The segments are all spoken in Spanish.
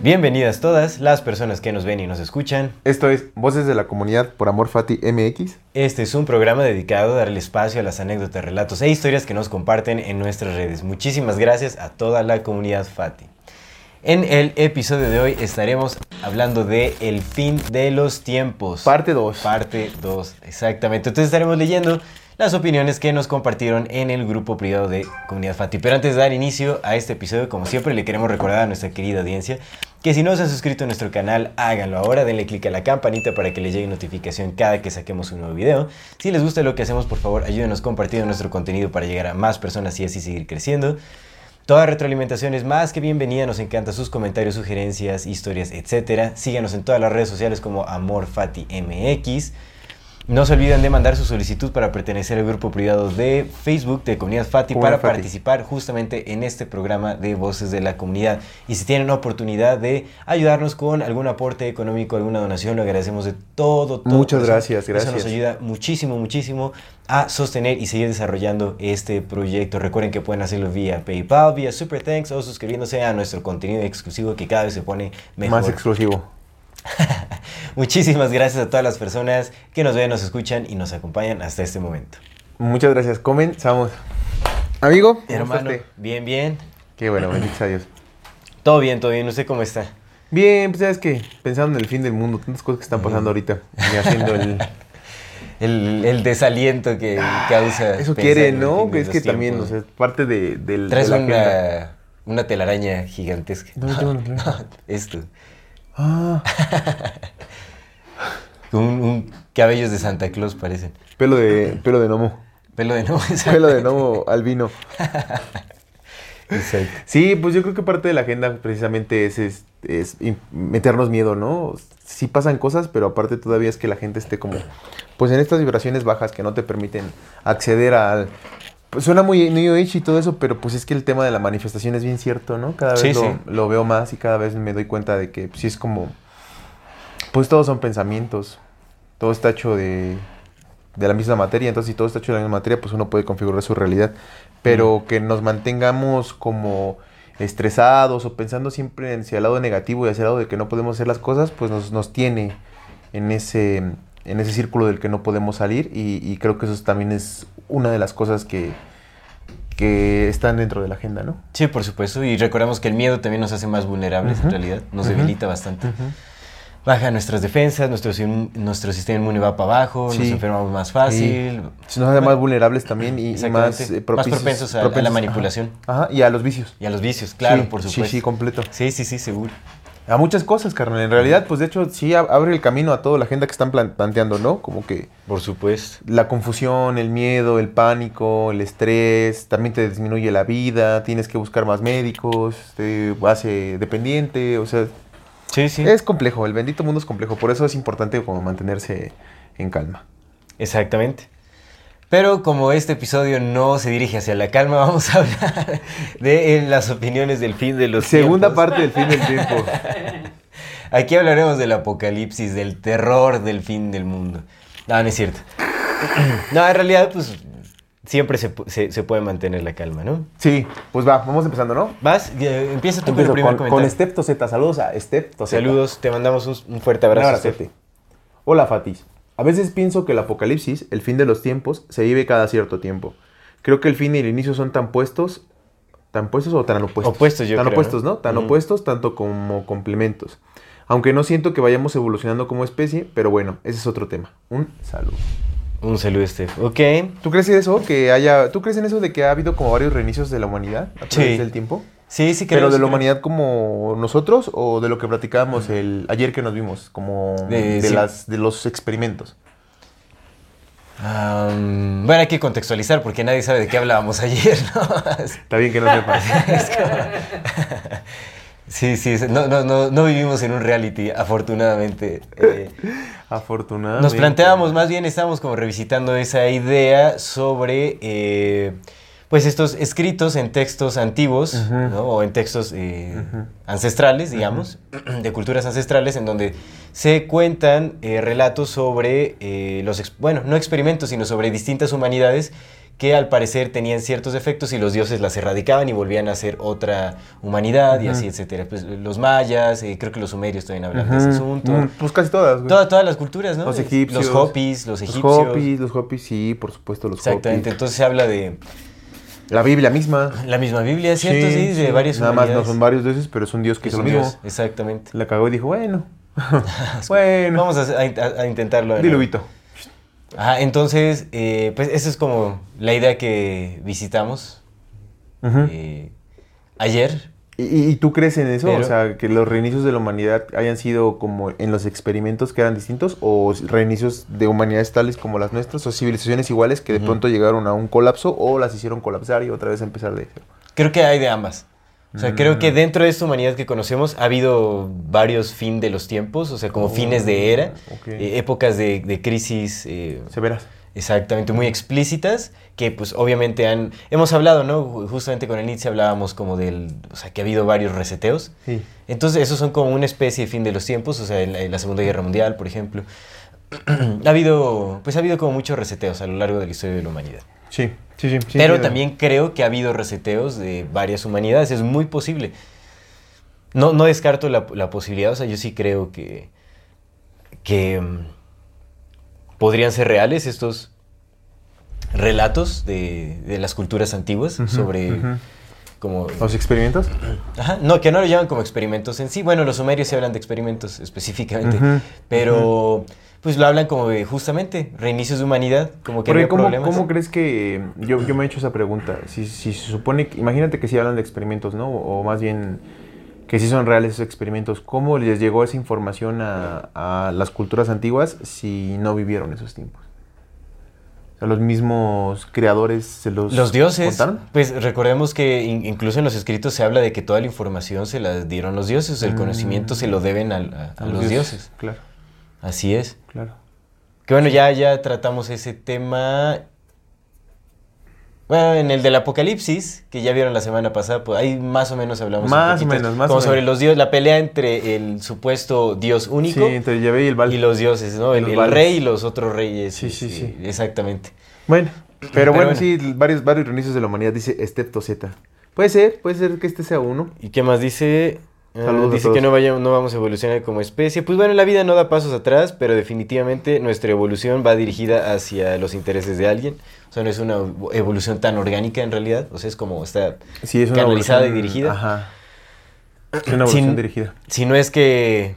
Bienvenidas todas las personas que nos ven y nos escuchan. Esto es Voces de la Comunidad por Amor Fati MX. Este es un programa dedicado a darle espacio a las anécdotas, relatos e historias que nos comparten en nuestras redes. Muchísimas gracias a toda la comunidad Fati. En el episodio de hoy estaremos hablando de el fin de los tiempos. Parte 2. Parte 2, exactamente. Entonces estaremos leyendo las opiniones que nos compartieron en el grupo privado de Comunidad Fati. Pero antes de dar inicio a este episodio, como siempre, le queremos recordar a nuestra querida audiencia que si no se han suscrito a nuestro canal, háganlo ahora, denle click a la campanita para que les llegue notificación cada que saquemos un nuevo video. Si les gusta lo que hacemos, por favor, ayúdenos compartiendo nuestro contenido para llegar a más personas y así seguir creciendo. Toda retroalimentación es más que bienvenida, nos encantan sus comentarios, sugerencias, historias, etc. Síganos en todas las redes sociales como AmorFatiMX. No se olviden de mandar su solicitud para pertenecer al grupo privado de Facebook de Comunidad Fati Comunidad para Fati. participar justamente en este programa de Voces de la Comunidad. Y si tienen la oportunidad de ayudarnos con algún aporte económico, alguna donación, lo agradecemos de todo. todo Muchas corazón. gracias, Eso nos gracias. ayuda muchísimo, muchísimo a sostener y seguir desarrollando este proyecto. Recuerden que pueden hacerlo vía PayPal, vía Super Thanks o suscribiéndose a nuestro contenido exclusivo que cada vez se pone mejor. Más exclusivo. Muchísimas gracias a todas las personas que nos ven, nos escuchan y nos acompañan hasta este momento. Muchas gracias. Comenzamos. Amigo, ¿cómo Hermano, estás? bien, bien. Qué bueno, bendito a Dios. Todo bien, todo bien. ¿Usted cómo está? Bien, pues sabes que pensando en el fin del mundo, tantas cosas que están pasando ahorita y haciendo el... El, el desaliento que causa. Eso quiere, ¿no? de Es que también, o sea, parte de, del, de Traes agenda. una, una telaraña gigantesca. No, no, no. Esto. Ah, Un, un cabellos de Santa Claus parecen. pelo de, pelo de gnomo. Pelo de no. Pelo de gnomo albino. Exacto. Sí, pues yo creo que parte de la agenda precisamente es, es, es meternos miedo, ¿no? Sí pasan cosas, pero aparte todavía es que la gente esté como, pues en estas vibraciones bajas que no te permiten acceder al... Pues suena muy New Age y todo eso, pero pues es que el tema de la manifestación es bien cierto, ¿no? Cada vez Sí, lo, sí. lo veo más y cada vez me doy cuenta de que pues, sí es como, pues todos son pensamientos, todo está hecho de, de la misma materia, entonces si todo está hecho de la misma materia, pues uno puede configurar su realidad, pero que nos mantengamos como estresados o pensando siempre hacia el lado negativo y hacia el lado de que no podemos hacer las cosas, pues nos, nos tiene en ese, en ese círculo del que no podemos salir y, y creo que eso también es una de las cosas que, que están dentro de la agenda, ¿no? Sí, por supuesto. Y recordemos que el miedo también nos hace más vulnerables, en realidad. Nos debilita bastante. Baja nuestras defensas, nuestro, sistema inmune va para abajo, Sí. nos enfermamos más fácil. Se nos hace más vulnerables también y, más, eh, Más propensos a- a la manipulación. Ajá, ajá, y a los vicios. Y a los vicios, claro, Sí, por sí, supuesto. sí, completo. Sí, sí, sí, seguro. A muchas cosas, carnal. En realidad, pues de hecho, sí ab- abre el camino a toda la agenda que están plan- planteando, ¿no? Como que Por supuesto. la confusión, el miedo, el pánico, el estrés, también te disminuye la vida, tienes que buscar más médicos, te hace dependiente, o sea, Sí, sí. es complejo, el bendito mundo es complejo, por eso es importante como mantenerse en calma. Exactamente. Pero como este episodio no se dirige hacia la calma, vamos a hablar de las opiniones del fin de los Segunda tiempos. parte del fin del tiempo. Aquí hablaremos del apocalipsis, del terror del fin del mundo. No, no es cierto. No, en realidad, pues siempre se, se- se puede mantener la calma, ¿no? Sí, pues va, vamos empezando, ¿no? Vas, eh, empieza tú con el Empiezo primer con, con comentario. Steph Toseta, saludos a Steph Toseta. Saludos, te mandamos un, un fuerte Un abrazo. abrazote. Steph. Hola Fatis. A veces pienso que el apocalipsis, el fin de los tiempos, se vive cada cierto tiempo. Creo que el fin y el inicio son tan puestos, tan puestos o tan opuestos. Opuestos, yo Tan creo, opuestos, ¿no? ¿no? Tan opuestos tanto como complementos. Aunque no siento que vayamos evolucionando como especie, pero bueno, ese es otro tema. Un saludo. Un saludo, Steph. Ok. ¿Tú crees en eso? Que haya, ¿Tú crees en eso de que ha habido como varios reinicios de la humanidad a través Sí. del tiempo? Sí, sí, creo. ¿Pero de la humanidad como nosotros o de lo que platicábamos el, ayer que nos vimos? Como De- de, sí. las, de los experimentos. Bueno, hay que contextualizar porque nadie sabe de qué hablábamos ayer, ¿no? Está bien que no sepas. Sí, sí, no, no, no, no vivimos en un reality, afortunadamente. Eh, Afortunadamente. nos planteábamos, más bien estábamos como revisitando esa idea sobre, eh, pues estos escritos en textos antiguos. ¿no? O en textos eh, ancestrales, digamos, de culturas ancestrales, en donde se cuentan eh, relatos sobre eh, los, bueno, no experimentos, sino sobre distintas humanidades que al parecer tenían ciertos defectos y los dioses las erradicaban y volvían a ser otra humanidad y así, etcétera. Pues los mayas, eh, creo que los sumerios también hablan de ese asunto. Pues casi todas, güey. Toda- todas las culturas, ¿no? Los egipcios. Los hopis, los Los egipcios. Hopis, los Hopis, sí, por supuesto, los Exactamente. Hopis. Entonces se habla de La Biblia misma. la misma Biblia, ¿cierto? Sí, de varias Nada más no son varios dioses, pero es un dios que hizo es lo mismo. dios, Exactamente. La cagó y dijo, bueno. bueno. Vamos a, a- a intentarlo. nuevo. Diluvito. Ajá, entonces, eh, pues esa es como la idea que visitamos eh, ayer. ¿Y, y- tú crees en eso? Pero- O sea, que los reinicios de la humanidad hayan sido como en los experimentos que eran distintos o reinicios de humanidades tales como las nuestras o civilizaciones iguales que de pronto llegaron a un colapso o las hicieron colapsar y otra vez empezar de cero. Creo que hay de ambas. O sea, Mm. creo que dentro de esta humanidad que conocemos ha habido varios fin de los tiempos, o sea, como Oh, fines de era, eh, épocas de, de crisis eh, Severas. Exactamente, muy explícitas, que pues obviamente han... Hemos hablado, ¿no? Ju- Justamente con el Nietzsche hablábamos como del... O sea, que ha habido varios reseteos. Sí. Entonces, esos son como una especie de fin de los tiempos, o sea, en la, en la Segunda Guerra Mundial, por ejemplo. ha habido, pues ha habido como muchos reseteos a lo largo de la historia de la humanidad. Sí, sí, sí. Pero sí. también creo que ha habido reseteos de varias humanidades, es muy posible. No, no descarto la, la posibilidad, o sea, yo sí creo que, que mm, podrían ser reales estos relatos de, de las culturas antiguas sobre como... ¿Los experimentos? Ajá, no, que no lo llaman como experimentos en sí. Bueno, los sumerios sí hablan de experimentos específicamente, pero pues lo hablan como de justamente reinicios de humanidad, como que Porque había ¿cómo, problemas. ¿cómo crees que.? Yo, yo me he hecho esa pregunta. Si, si se supone. que- imagínate que sí hablan de experimentos, ¿no? O más bien que sí son reales esos experimentos. ¿Cómo les llegó esa información a, a las culturas antiguas si no vivieron esos tiempos? O sea, los mismos creadores se los. Los dioses, contaron. pues recordemos que in- incluso en los escritos se habla de que toda la información se la dieron los dioses, el Mm. conocimiento se lo deben al- a, a los dioses. Claro, Así es. claro. Que bueno, ya, ya tratamos ese tema. Bueno, en el del Apocalipsis, que ya vieron la semana pasada, pues ahí más o menos hablamos un Más o poquito, menos, más como o sobre menos. los dioses, la pelea entre el supuesto dios único Sí, entre Yahvé y el Baal. y los dioses, ¿no? El, rey y los otros reyes. Sí, sí, sí. Exactamente. Bueno, pero, Pero bueno, bueno. sí, varios, varios reinicios de la humanidad dice excepto Z. Puede ser, puede ser que este sea uno. ¿Y qué más dice? Saludos a dice que no, vaya- no vamos a evolucionar como especie. Pues bueno, la vida no da pasos atrás, pero definitivamente nuestra evolución va dirigida hacia los intereses de alguien. O sea, no es una evolución tan orgánica en realidad. O sea, es como está... Sí, es Canalizada y dirigida. Ajá. Es una evolución Sin- dirigida. Si no es que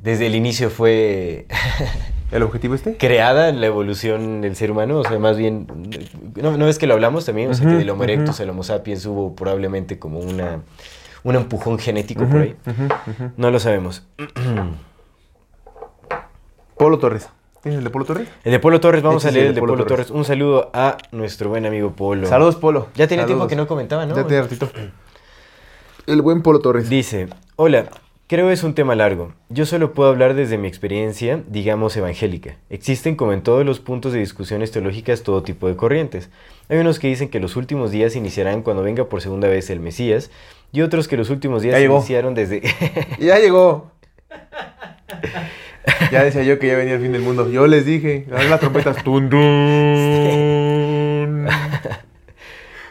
desde el inicio fue ¿El objetivo este? creada la evolución del ser humano, o sea, más bien, ¿no, no ves que lo hablamos también? O sea, que del Homo erectus al Homo sapiens hubo probablemente como una, un empujón genético por ahí. No lo sabemos. Polo Torres. ¿Tienes el de Polo Torres? El de Polo Torres, vamos Este a leer el el de Polo Polo Torres. Torres. Un saludo a nuestro buen amigo Polo. Saludos, Polo. Ya tenía tiempo que no comentaba, ¿no? Ya tiene ratito. El buen Polo Torres. Dice, hola, creo es un tema largo. Yo solo puedo hablar desde mi experiencia, digamos, evangélica. Existen, como en todos los puntos de discusiones teológicas, todo tipo de corrientes. Hay unos que dicen que los últimos días iniciarán cuando venga por segunda vez el Mesías, y otros que los últimos días Ya llegó. iniciaron desde... Ya llegó. ya decía yo que ya venía el fin del mundo. Yo les dije. Las trompetas. Tun, tun.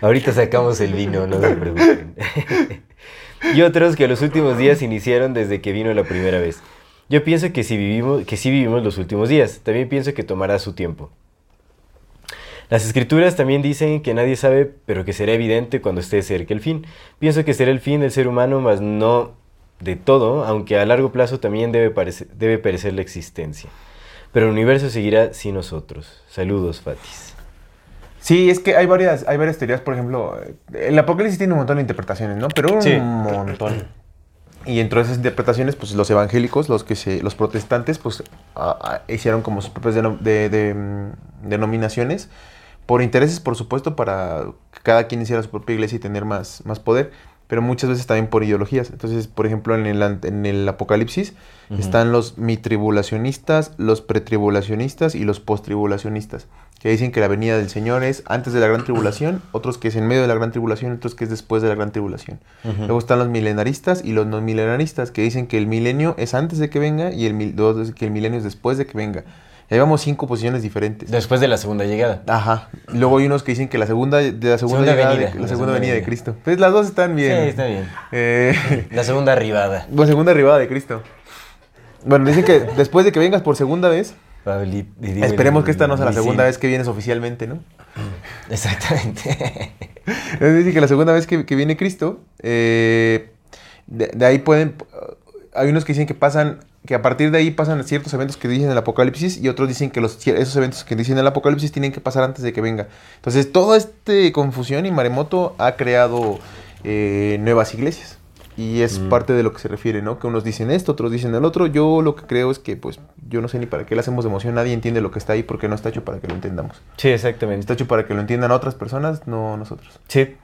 Ahorita sacamos el vino, no se preocupen. y otros que los últimos días iniciaron desde que vino la primera vez. Yo pienso que, si vivimos, que sí vivimos los últimos días. También pienso que tomará su tiempo. Las escrituras también dicen que nadie sabe, pero que será evidente cuando esté cerca el fin. Pienso que será el fin del ser humano, mas no de todo, aunque a largo plazo también debe, parece- debe perecer la existencia. Pero el universo seguirá sin nosotros. Saludos, Fatis. Sí, es que hay varias, hay varias teorías, por ejemplo, el Apocalipsis tiene un montón de interpretaciones, ¿no? Pero un Sí. montón. Y entre esas interpretaciones, pues los evangélicos, los que se, los protestantes, pues a- a- hicieron como sus propias deno- de- de, mm, denominaciones, por intereses, por supuesto, para que cada quien hiciera su propia iglesia y tener más, más poder, pero muchas veces también por ideologías. Entonces, por ejemplo, en el, en el Apocalipsis están los mitribulacionistas, los pretribulacionistas y los postribulacionistas, que dicen que la venida del Señor es antes de la gran tribulación, otros que es en medio de la gran tribulación, otros que es después de la gran tribulación. Luego están los milenaristas y los no milenaristas, que dicen que el milenio es antes de que venga y el, mil- dos, que el milenio es después de que venga. Ya llevamos cinco posiciones diferentes. Después de la segunda llegada. Ajá. Luego hay unos que dicen que la segunda de la segunda, Segunda llegada de- la la segunda segunda venida de venida. Cristo. Pues las dos están bien. Sí, está bien. Eh, La segunda arribada. bueno, segunda arribada de Cristo. Bueno, dicen que después de que vengas por segunda vez, esperemos que esta no sea la segunda vez que vienes oficialmente, ¿no? Exactamente. Entonces dice que la segunda vez que, que viene Cristo, eh, de, de ahí pueden, hay unos que dicen que pasan, que a partir de ahí pasan ciertos eventos que dicen el Apocalipsis y otros dicen que los, esos eventos que dicen el Apocalipsis tienen que pasar antes de que venga. Entonces toda esta confusión y maremoto ha creado eh, nuevas iglesias. Y es Mm. parte de lo que se refiere, ¿no? Que unos dicen esto, otros dicen el otro. Yo lo que creo es que, pues, yo no sé ni para qué le hacemos de emoción. Nadie entiende lo que está ahí porque no está hecho para que lo entendamos. Sí, exactamente. Está hecho para que lo entiendan otras personas, no nosotros. Sí,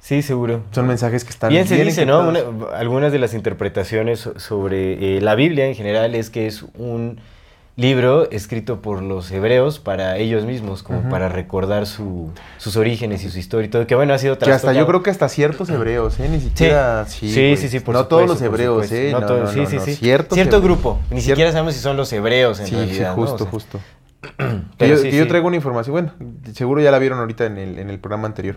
sí, seguro. Son mensajes que están Bien se dice, ¿no? Una- algunas de las interpretaciones so- sobre eh, la Biblia en general es que es un libro escrito por los hebreos para ellos mismos, como para recordar su- sus orígenes y su historia y todo, que bueno, ha sido Que hasta yo creo que hasta ciertos hebreos, ¿eh? Ni siquiera... Sí, sí, sí, por No todos los hebreos. ¿eh? No No, sí, sí, sí. Cierto hebreos. grupo. Ni Cier- siquiera sabemos si son los hebreos en Sí, realidad. sí, justo, O sea, justo. pero Que yo, sí, yo sí. traigo una información, bueno, seguro ya la vieron ahorita en el, en el programa anterior.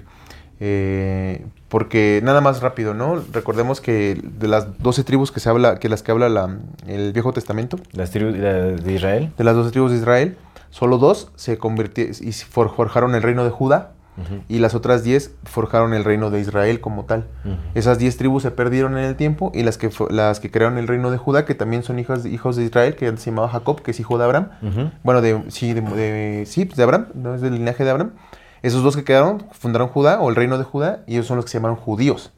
Eh, porque nada más rápido, ¿no? Recordemos que de las 12 tribus que se habla, que las que habla la- el Viejo Testamento, Las tribus de de Israel. de las 12 tribus de Israel, solo dos se convirtieron y for- forjaron el reino de Judá y las otras 10 forjaron el reino de Israel como tal. Esas 10 tribus se perdieron en el tiempo y las que, las que crearon el reino de Judá, que también son hijos, hijos de Israel, que antes se llamaba Jacob, que es hijo de Abraham. Bueno, de, sí, de, de- sí, pues de Abraham, no es del linaje de Abraham. Esos dos que quedaron fundaron Judá o el reino de Judá y ellos son los que se llamaron judíos.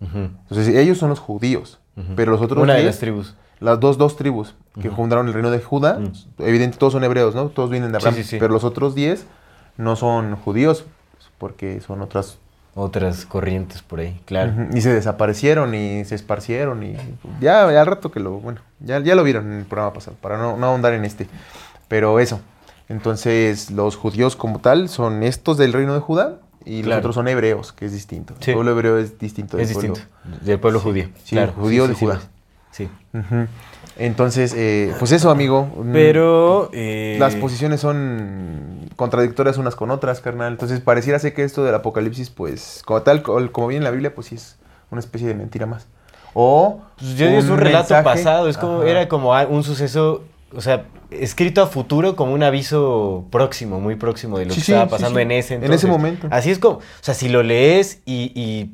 Entonces ellos son los judíos, pero los otros Una de 10, las tribus. las dos, dos tribus que fundaron el reino de Judá, Mm. evidente todos son hebreos, ¿no? Todos vienen de Abraham, sí, sí. pero los otros 10 no son judíos porque son otras Otras corrientes por ahí, claro. Y se desaparecieron y se esparcieron y ya, ya al rato que lo, bueno, ya, ya lo vieron en el programa pasado, para no, no ahondar en este. Pero eso, entonces los judíos como tal son estos del reino de Judá y los otros son hebreos, que es distinto. Sí. El pueblo hebreo es distinto. Es pueblo- distinto. Del pueblo judío. sí, claro. judío de Judá. Sí. Entonces, eh, pues eso, amigo. mm, Pero. eh, Las posiciones son contradictorias unas con otras, carnal. Entonces pareciera ser que esto del apocalipsis, pues, como tal, co- como viene en la Biblia, pues sí es una especie de mentira más. O Pues yo digo, es un relato mensaje- pasado, es como, Ajá. era como un suceso, o sea, escrito a futuro como un aviso próximo, muy próximo de lo Sí, que sí, estaba pasando sí. en ese En entonces. ese momento. Así es como, o sea, si lo lees y, y,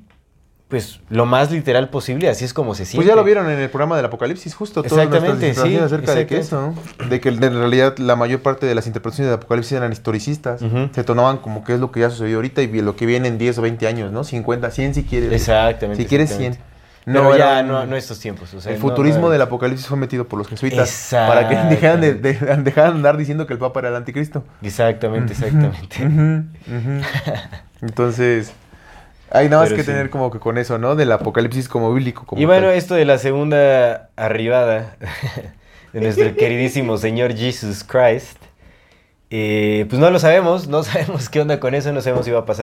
pues lo más literal posible, así es como se siente. Pues ya lo vieron en el programa del Apocalipsis, justo todas nuestras Exactamente, sí, interpretaciones acerca de que eso, ¿no? De que en realidad la mayor parte de las interpretaciones del Apocalipsis eran historicistas. Se tomaban como que es lo que ya sucedió ahorita y lo que viene en 10 o 20 años, ¿no? 50, 100 si quieres. Exactamente. Si quieres 100. Pero era ya no, no estos tiempos. o sea, el no- futurismo no- del apocalipsis fue metido por los jesuitas para que dejaran de, de- dejaran de andar diciendo que el papa era el anticristo. Exactamente, exactamente. Entonces, hay nada más Pero que sí. tener como que con eso, ¿no? Del apocalipsis como bíblico. Como Y bueno, tal. esto de la segunda arribada de nuestro queridísimo Señor Jesus Christ, eh, pues no lo sabemos, no sabemos qué onda con eso, no sabemos si va a pasar.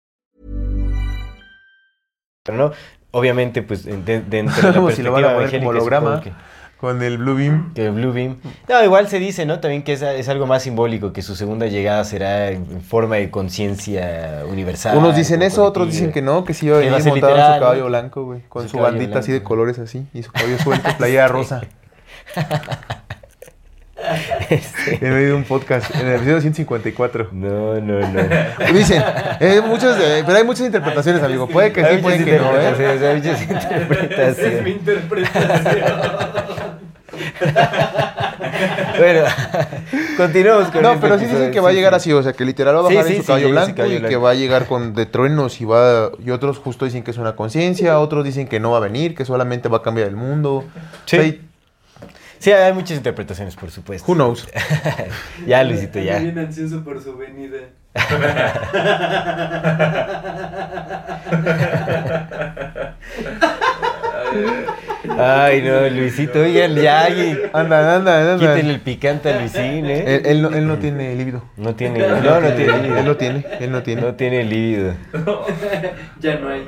Pero no, obviamente, pues de- dentro de la si lo van a poner como holograma que- con el Blue Beam. Que el Blue Beam. No, igual se dice, ¿no? También que es, es algo más simbólico, que su segunda llegada será en forma de conciencia universal. Unos dicen eso, otros dicen que no, que sí iba a venir en su caballo ¿no? blanco, güey. Con Su bandita así de colores así. Y su cabello suelto, playera rosa. Este, En medio de un podcast, en el episodio 154. No, no, no. Dicen, eh, muchos, eh, pero hay muchas interpretaciones, amigo. Puede que sí, puede que no, ¿eh? hay muchas interpretaciones. bueno, continuamos con No, este pero sí dicen que va a llegar sí. así, o sea, que literal va a bajar sí, en su sí, caballo blanco caballo y que va a llegar con de truenos y va y otros justo dicen que es una conciencia, otros dicen que no va a venir, que solamente va a cambiar el mundo. Sí. O sea, y- Sí, hay muchas interpretaciones, por supuesto. who knows. ya, Luisito, ya. Bien ansioso por su venida. Ay, no, Luisito, oigan, ya, oye, Anda, anda, anda. quítenle el picante a Luisín, ¿eh? Él, él no, él no tiene líbido. No tiene, no, no tiene Él líbido. no tiene, él no tiene. No tiene líbido. Ya no hay.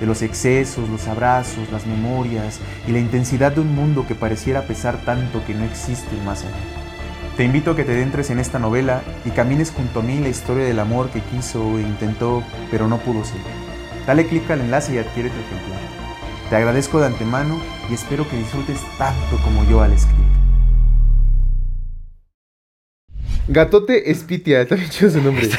de los excesos, los abrazos, las memorias y la intensidad de un mundo que pareciera pesar tanto que no existe más allá. Te invito a que te adentres en esta novela y camines junto a mí la historia del amor que quiso e intentó, pero no pudo ser. Dale clic al enlace y adquiere tu ejemplar. Te agradezco de antemano y espero que disfrutes tanto como yo al escribir. Gatote Espitia, está bien chido su nombre. sí,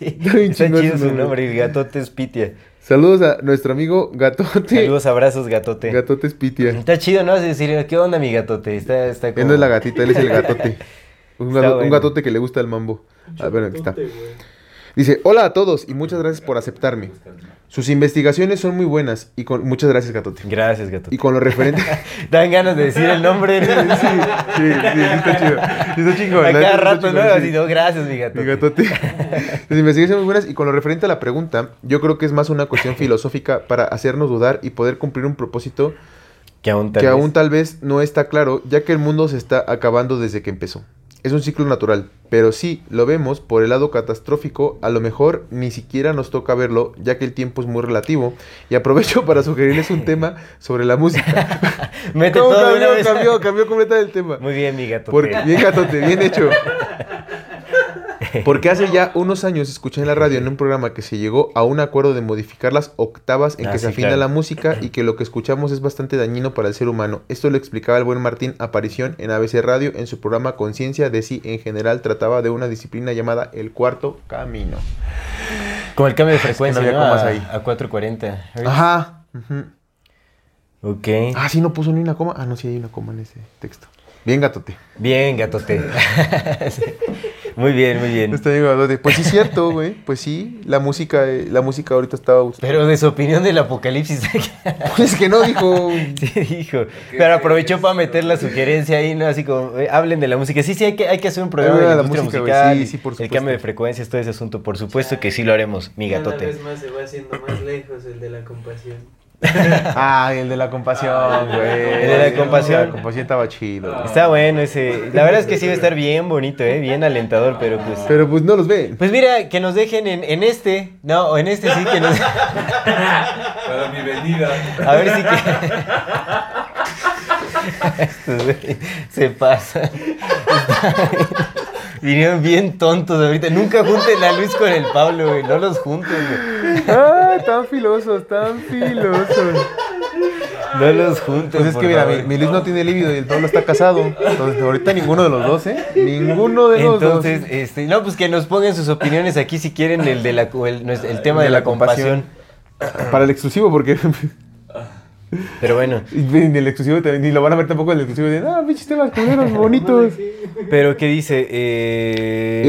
Está bien está chido su nombre. gatote Spitia. Saludos a nuestro amigo Gatote. Saludos, abrazos, gatote. Gatote Spitia. Está chido, ¿no? Es decir, ¿qué onda, mi gatote? Está, está como... Él no es la gatita, él es el gatote. Un, gatote que le gusta el mambo. A ver, aquí está. Dice, hola a todos y muchas gracias por aceptarme. Sus investigaciones son muy buenas y con... Muchas gracias, Gatote. Gracias, gatote. Y con lo referente... Dan ganas de decir el nombre. sí, sí, sí, está chido. Está chingón. A cada está rato, ¿no? sí. Así, no, gracias, mi gatote. Mi gatote. Las investigaciones son muy buenas y con lo referente a la pregunta, yo creo que es más una cuestión filosófica para hacernos dudar y poder cumplir un propósito Que aún tal que vez- aún tal vez no está claro, ya que el mundo se está acabando desde que empezó. Es un ciclo natural, pero si lo vemos por el lado catastrófico, a lo mejor ni siquiera nos toca verlo, ya que el tiempo es muy relativo. Y aprovecho para sugerirles un tema sobre la música. ¿Cómo cambió, cambió, cambió completamente el tema. Muy bien, mi gatote. Porque, bien gatote, bien hecho. Porque hace ya unos años escuché en la radio en un programa que se llegó a un acuerdo de modificar las octavas en Ah, que sí, se afina claro. la música y que lo que escuchamos es bastante dañino para el ser humano. Esto lo explicaba el buen Martín Aparición en ABC Radio en su programa Conciencia de si en general trataba de una disciplina llamada el cuarto camino. Como el cambio de frecuencia, no a, ahí. a 440. Hz. Ajá. ujú. Ok. Ah, sí, no puso ni una coma. Ah, no, sí hay una coma en ese texto. Bien, gatote. Bien, gatote. Sí. Muy bien, muy bien. Está bien. Pues sí, es cierto, güey. Pues sí, la música, eh, la música ahorita estaba. Pero de su opinión del apocalipsis. Pues que no dijo. sí, dijo. Pero aprovechó para meter la sugerencia ahí, ¿no? Así como, eh, hablen de la música. Sí, sí, hay que, hay que hacer un programa Ah, de la música, musical. Sí, sí, por El supuesto. cambio de frecuencias, todo ese asunto. Por supuesto que sí lo haremos, mi Cada gatote. vez más se va haciendo más lejos el de la compasión. Ah, el de la compasión, güey. El de la compasión. La compasión estaba chido. Está bueno ese. La verdad es que sí va a estar bien bonito, ¿eh? Bien alentador, pero pues. Pero pues no los ve. Pues mira, que nos dejen en, en este. No, o en este sí que nos. Para mi venida. A ver si que. Se pasa. Vinieron bien tontos ahorita. Nunca junten a Luis con el Pablo, güey. No los junten, güey. Ah, tan filosos, tan filosos. No los junten. Pues es por que mira, mi, mi Luis no tiene líbido y el Pablo está casado. Entonces ahorita ninguno de los dos, ¿eh? Ninguno de los Entonces, dos. este, no, pues que nos pongan sus opiniones aquí si quieren el de la el, el tema de, De la, la compasión. compasión. Para el exclusivo, porque Pero bueno, ni el exclusivo ni lo van a ver tampoco el exclusivo de ah, pinches temas culeros bonitos. Pero ¿qué dice? Eh,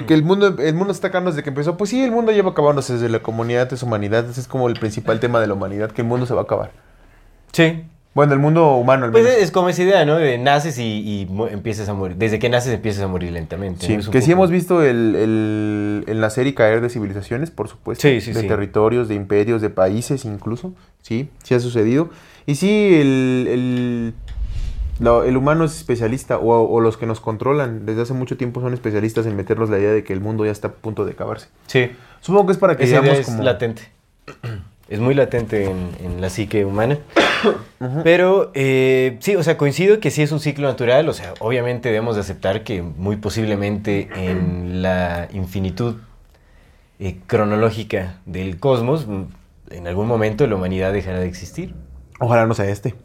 Eh, que el mundo, el mundo está acabando desde que empezó. Pues sí, el mundo lleva acabándose desde la comunidad, es humanidad. Ese es como el principal tema de la humanidad, que el mundo se va a acabar. sí. Bueno, el mundo humano al Pues menos. es como esa idea, ¿no? De naces y, empiezas a morir. Desde que naces empiezas a morir lentamente. Sí, ¿no? Que sí hemos visto el, el, el nacer y caer de civilizaciones, por supuesto. Sí, sí, de sí. territorios, de imperios, de países incluso. Sí, sí ha sucedido. Y sí, el, el, lo- el humano es especialista, o, o los que nos controlan desde hace mucho tiempo son especialistas en meternos la idea de que el mundo ya está a punto de acabarse. Sí. Supongo que es para que Esa idea es como... latente. Es muy latente en, en la psique humana. Pero eh, sí, o sea, coincido que sí es un ciclo natural. O sea, obviamente debemos de aceptar que muy posiblemente en la infinitud eh, cronológica del cosmos, en algún momento la humanidad dejará de existir. Ojalá no sea este.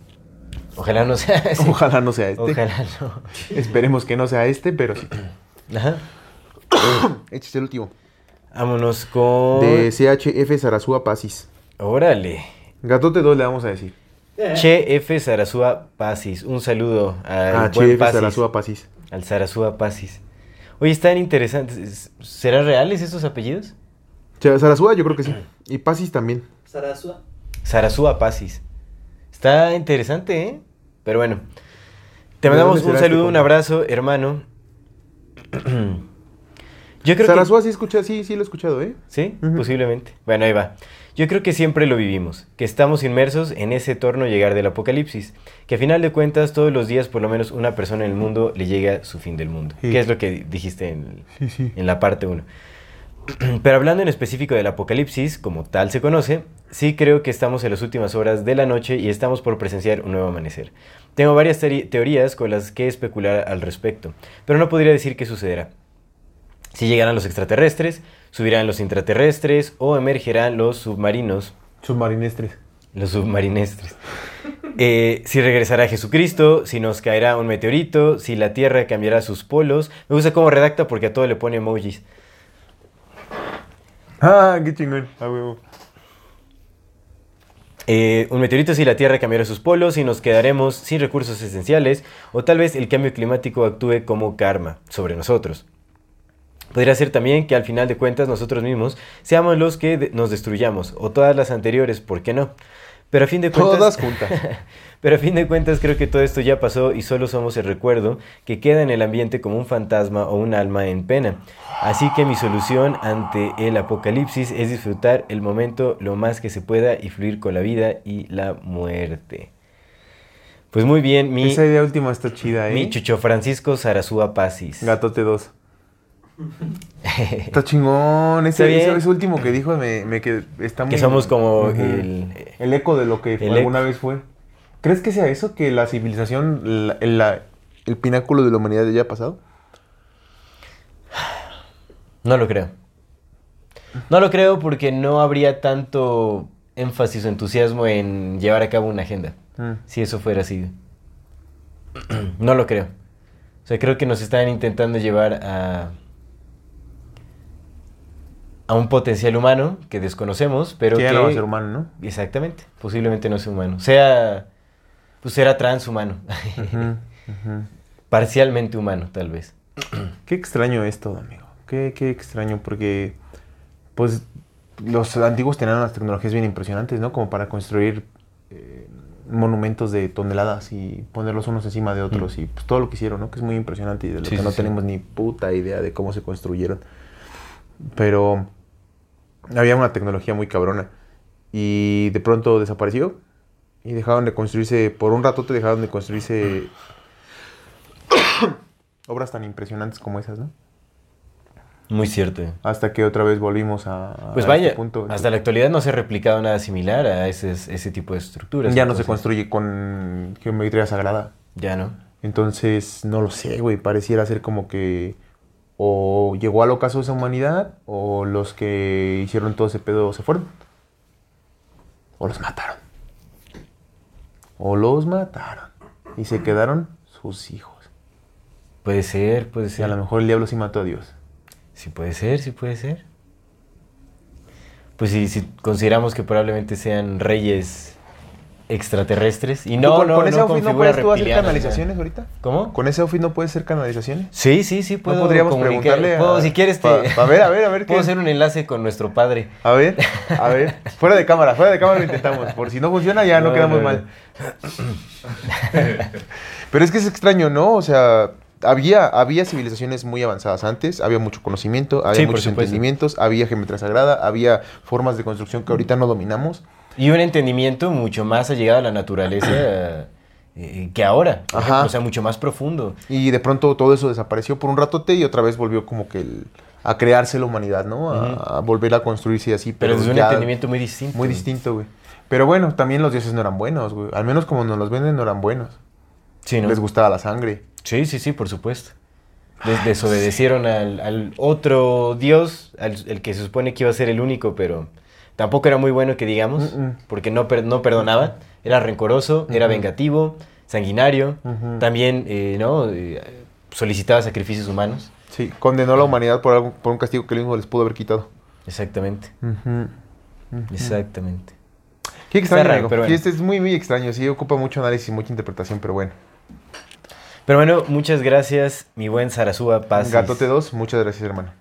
Ojalá no sea así. Ojalá no sea este. Ojalá no. Esperemos que no sea este, pero sí. Ajá. Échese el último. Vámonos con... De CHF Sarasúa Pasis. Órale. Gatote 2 le vamos a decir. Che F. Sarasúa Pasis. Un saludo al Ah, buen CHF Pasis. Sarasúa Pasis. Al Sarasúa Pasis. Oye, están interesantes. ¿Serán reales estos apellidos? Sarasúa yo creo que sí. Y Pasis también. Sarasua. Sarasúa Pasis. Está interesante, ¿eh? Pero bueno. Te ¿De mandamos un saludo, un abrazo, hermano. Yo creo Sarasúa sí escucha, sí, sí lo he escuchado, ¿eh? que... Sí, posiblemente. Bueno, ahí va. Yo creo que siempre lo vivimos, que estamos inmersos en ese torno llegar del apocalipsis, que a final de cuentas todos los días por lo menos una persona en el mundo le llega su fin del mundo, Sí. que es lo que dijiste en, Sí, sí. en la parte 1. Pero hablando en específico del apocalipsis, como tal se conoce, sí creo que estamos en las últimas horas de la noche y estamos por presenciar un nuevo amanecer. Tengo varias teorías con las que especular al respecto, pero no podría decir qué sucederá. Si llegarán los extraterrestres, subirán los intraterrestres o emergerán los submarinos, Submarinestres. los submarinestres. Eh, si regresará Jesucristo, si nos caerá un meteorito, si la Tierra cambiará sus polos. Me gusta cómo redacta porque a todo le pone emojis. Ah, qué chingón. A huevo. Eh, un meteorito si la Tierra cambiará sus polos y nos quedaremos sin recursos esenciales o tal vez el cambio climático actúe como karma sobre nosotros. Podría ser también que al final de cuentas nosotros mismos seamos los que nos destruyamos o todas las anteriores, ¿por qué no? Pero a fin de cuentas... Todas juntas. Pero a fin de cuentas creo que todo esto ya pasó y solo somos el recuerdo que queda en el ambiente como un fantasma o un alma en pena. Así que mi solución ante el apocalipsis es disfrutar el momento lo más que se pueda y fluir con la vida y la muerte. Pues muy bien, mi, Esa idea última está chida, ¿eh? mi Chucho Francisco Sarasúa Pasis. Gatote 2. Está chingón. Ese, bien. ese- ese último que dijo me, me quedé- está muy... Que somos como el... El eco de lo que alguna vez fue. ¿Crees que sea eso? ¿Que la civilización, la- el, la- el pináculo de la humanidad ya haya pasado? No lo creo. No lo creo porque no habría tanto énfasis o entusiasmo en llevar a cabo una agenda. Mm. Si eso fuera así. No lo creo. O sea, creo que nos están intentando llevar a. a un potencial humano que desconocemos, pero que que. ya no va a ser humano, ¿no? Exactamente. Posiblemente no sea humano. Sea. Pues será transhumano. Parcialmente humano, tal vez. Qué extraño es todo, amigo. Qué, qué extraño, porque pues los antiguos tenían unas tecnologías bien impresionantes, ¿no? Como para construir eh, monumentos de toneladas y ponerlos unos encima de otros y pues todo lo que hicieron, ¿no? Que es muy impresionante y de lo Sí, que no sí. tenemos ni puta idea de cómo se construyeron. Pero había una tecnología muy cabrona y de pronto desapareció y dejaron de construirse, por un rato te dejaron de construirse obras tan impresionantes como esas, ¿no? Muy cierto. Hasta que otra vez volvimos a, a Pues este vaya, punto. hasta la actualidad no se ha replicado nada similar a ese, ese tipo de estructuras. Ya no se construye con geometría sagrada. Ya no. Entonces, no lo sé, güey. Pareciera ser como que o llegó al ocaso esa humanidad o los que hicieron todo ese pedo se fueron. O los mataron. O los mataron. Y se quedaron sus hijos. Puede ser, puede Y ser. a lo mejor el diablo sí mató a Dios. Sí puede ser, sí puede ser. Pues sí, si consideramos que probablemente sean reyes extraterrestres. Y no, ¿Tú con, no, con ese no outfit no puedes tú hacer canalizaciones ahorita? ¿Cómo? ¿Con ese outfit no puedes hacer canalizaciones? Sí, sí, sí, puedo no podríamos preguntarle a- puedo, si quieres, te... pa- pa ver, a ver, a ver Puedo qué- hacer un enlace con nuestro padre. A ver, a ver. Fuera de cámara, fuera de cámara lo intentamos. Por si no funciona, ya no, No, quedamos mal. Pero es que es extraño, ¿no? O sea, había, había civilizaciones muy avanzadas antes, había mucho conocimiento, había Sí, muchos entendimientos, había geometría sagrada, había formas de construcción que ahorita no dominamos. Y un entendimiento mucho más allegado a la naturaleza eh, que ahora. Ajá. O sea, mucho más profundo. Y de pronto todo eso desapareció por un ratote y otra vez volvió como que el- a crearse la humanidad, ¿no? A, a volver a construirse y así. Pero desde un ya entendimiento muy distinto. Muy distinto, güey. Pero bueno, también los dioses no eran buenos, güey. Al menos como nos los venden, no eran buenos. Sí, ¿no? Les gustaba la sangre. Sí, sí, sí, por supuesto. Des- desobedecieron al, al otro dios, al el que se supone que iba a ser el único, pero tampoco era muy bueno que digamos, porque no, per- no perdonaba. Era rencoroso, era vengativo, sanguinario. También, eh, ¿no? Eh, solicitaba sacrificios humanos. Sí, condenó a la humanidad por, algo, por un castigo que él mismo les pudo haber quitado. Exactamente, exactamente. Qué extraño, raro, amigo. pero bueno. Sí, este es muy, muy extraño. Sí, ocupa mucho análisis y mucha interpretación, pero bueno. Pero bueno, muchas gracias, mi buen Sarasúa Paz. Gatote 2, muchas gracias, hermano.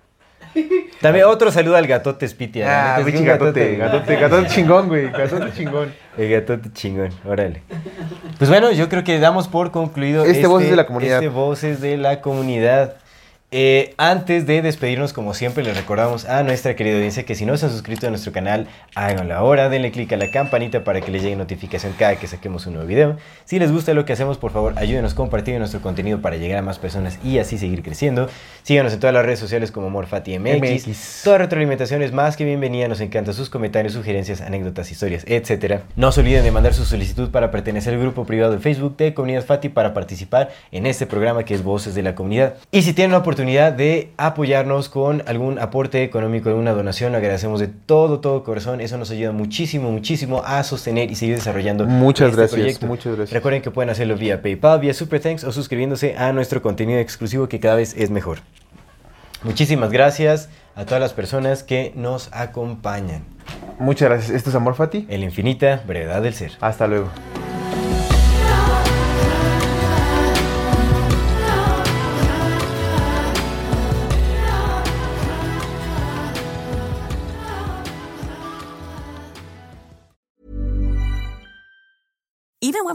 También otro saludo al gatote Spitia. Ah, un gatote, gatote, gatote chingón, güey. Gatote chingón. El gatote chingón, órale. Pues bueno, yo creo que damos por concluido Este Voces de la Comunidad. Este Voces de la Comunidad. Eh, antes de despedirnos, como siempre, les recordamos a nuestra querida audiencia que si no se han suscrito a nuestro canal, háganlo ahora, denle click a la campanita para que les llegue notificación cada que saquemos un nuevo video. Si les gusta lo que hacemos, por favor, ayúdenos compartiendo nuestro contenido para llegar a más personas y así seguir creciendo. Síganos en todas las redes sociales como MorfatiMX. MX. Toda retroalimentación es más que bienvenida, nos encantan sus comentarios, sugerencias, anécdotas, historias, etc. No se olviden de mandar su solicitud para pertenecer al grupo privado de Facebook de Comunidad Fati para participar en este programa que es Voces de la Comunidad. Y si tienen la oportunidad de apoyarnos con algún aporte económico, alguna donación, lo agradecemos de todo, todo corazón. Eso nos ayuda muchísimo, muchísimo a sostener y seguir desarrollando Muchas este gracias, proyecto. muchas gracias. Recuerden que pueden hacerlo vía PayPal, vía Super Thanks o suscribiéndose a nuestro contenido exclusivo que cada vez es mejor. Muchísimas gracias a todas las personas que nos acompañan. Muchas gracias. Esto es Amor Fati. En la infinita brevedad del ser. Hasta luego.